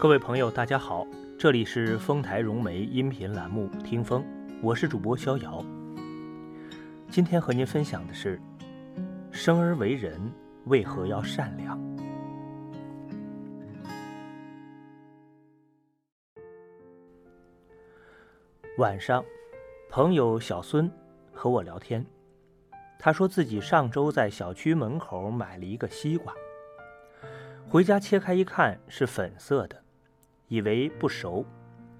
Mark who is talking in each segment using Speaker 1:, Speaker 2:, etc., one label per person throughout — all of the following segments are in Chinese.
Speaker 1: 各位朋友，大家好，这里是丰台融媒音频栏目《听风》，我是主播逍遥。今天和您分享的是：生而为人，为何要善良？晚上，朋友小孙和我聊天，他说自己上周在小区门口买了一个西瓜，回家切开一看是粉色的。以为不熟，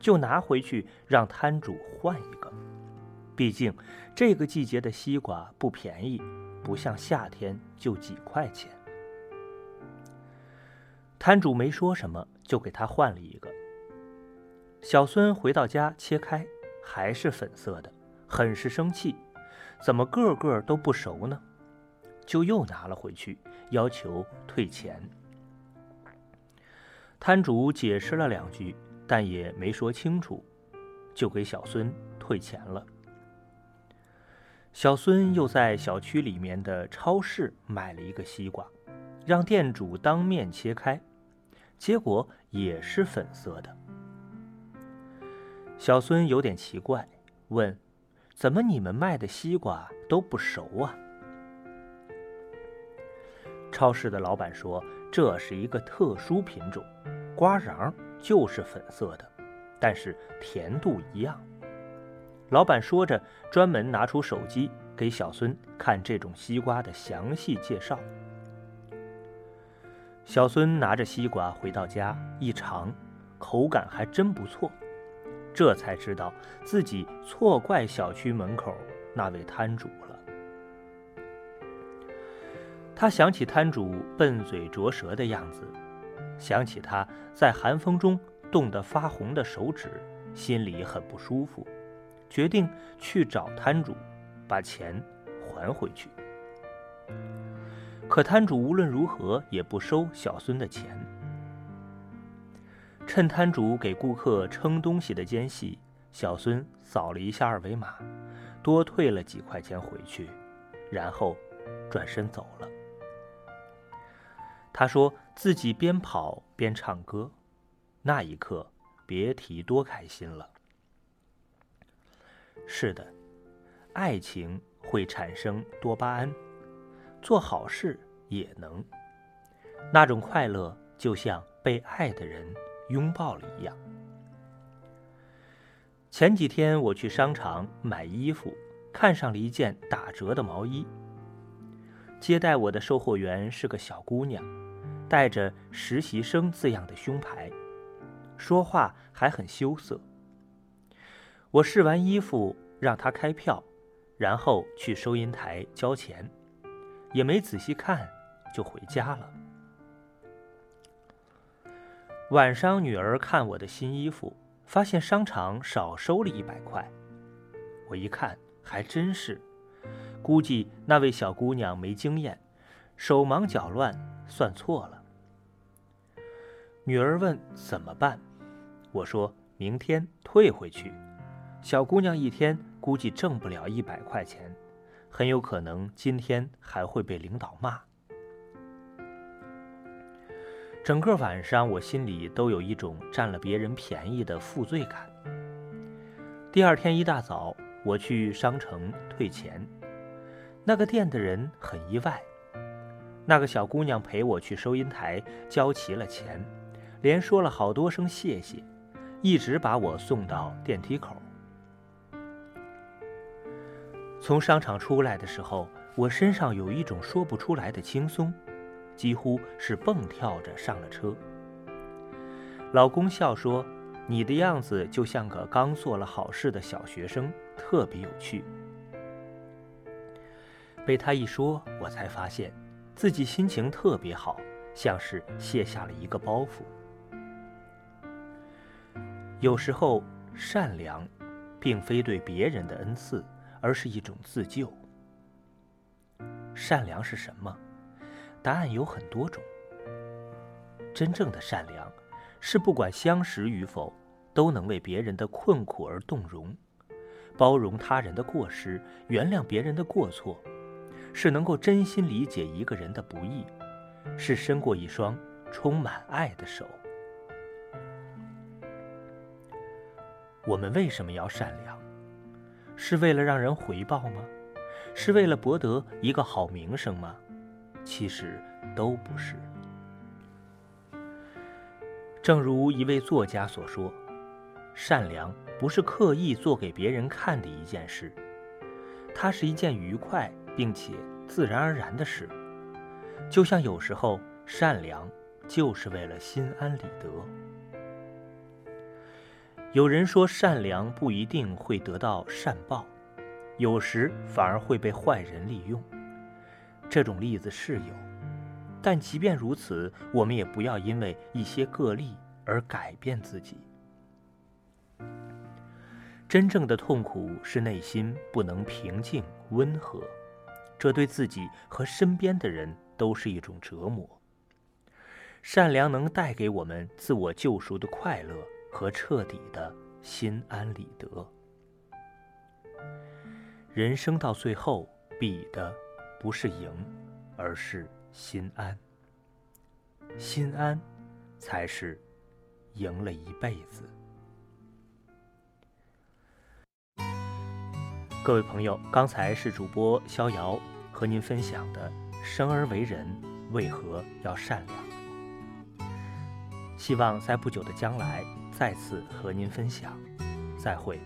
Speaker 1: 就拿回去让摊主换一个。毕竟这个季节的西瓜不便宜，不像夏天就几块钱。摊主没说什么，就给他换了一个。小孙回到家切开，还是粉色的，很是生气，怎么个个都不熟呢？就又拿了回去，要求退钱。摊主解释了两句，但也没说清楚，就给小孙退钱了。小孙又在小区里面的超市买了一个西瓜，让店主当面切开，结果也是粉色的。小孙有点奇怪，问：“怎么你们卖的西瓜都不熟啊？”超市的老板说：“这是一个特殊品种。”瓜瓤就是粉色的，但是甜度一样。老板说着，专门拿出手机给小孙看这种西瓜的详细介绍。小孙拿着西瓜回到家一尝，口感还真不错，这才知道自己错怪小区门口那位摊主了。他想起摊主笨嘴拙舌的样子。想起他在寒风中冻得发红的手指，心里很不舒服，决定去找摊主，把钱还回去。可摊主无论如何也不收小孙的钱。趁摊主给顾客称东西的间隙，小孙扫了一下二维码，多退了几块钱回去，然后转身走了。他说自己边跑边唱歌，那一刻别提多开心了。是的，爱情会产生多巴胺，做好事也能。那种快乐就像被爱的人拥抱了一样。前几天我去商场买衣服，看上了一件打折的毛衣。接待我的售货员是个小姑娘，带着“实习生”字样的胸牌，说话还很羞涩。我试完衣服，让她开票，然后去收银台交钱，也没仔细看，就回家了。晚上，女儿看我的新衣服，发现商场少收了一百块，我一看，还真是。估计那位小姑娘没经验，手忙脚乱，算错了。女儿问怎么办，我说明天退回去。小姑娘一天估计挣不了一百块钱，很有可能今天还会被领导骂。整个晚上我心里都有一种占了别人便宜的负罪感。第二天一大早，我去商城退钱。那个店的人很意外，那个小姑娘陪我去收银台交齐了钱，连说了好多声谢谢，一直把我送到电梯口。从商场出来的时候，我身上有一种说不出来的轻松，几乎是蹦跳着上了车。老公笑说：“你的样子就像个刚做了好事的小学生，特别有趣。”被他一说，我才发现自己心情特别好，像是卸下了一个包袱。有时候，善良并非对别人的恩赐，而是一种自救。善良是什么？答案有很多种。真正的善良，是不管相识与否，都能为别人的困苦而动容，包容他人的过失，原谅别人的过错。是能够真心理解一个人的不易，是伸过一双充满爱的手。我们为什么要善良？是为了让人回报吗？是为了博得一个好名声吗？其实都不是。正如一位作家所说：“善良不是刻意做给别人看的一件事，它是一件愉快并且自然而然的事。就像有时候善良就是为了心安理得。”有人说，善良不一定会得到善报，有时反而会被坏人利用。这种例子是有，但即便如此，我们也不要因为一些个例而改变自己。真正的痛苦是内心不能平静温和，这对自己和身边的人都是一种折磨。善良能带给我们自我救赎的快乐。和彻底的心安理得。人生到最后，比的不是赢，而是心安。心安，才是赢了一辈子。各位朋友，刚才是主播逍遥和您分享的“生而为人，为何要善良”。希望在不久的将来。再次和您分享，再会。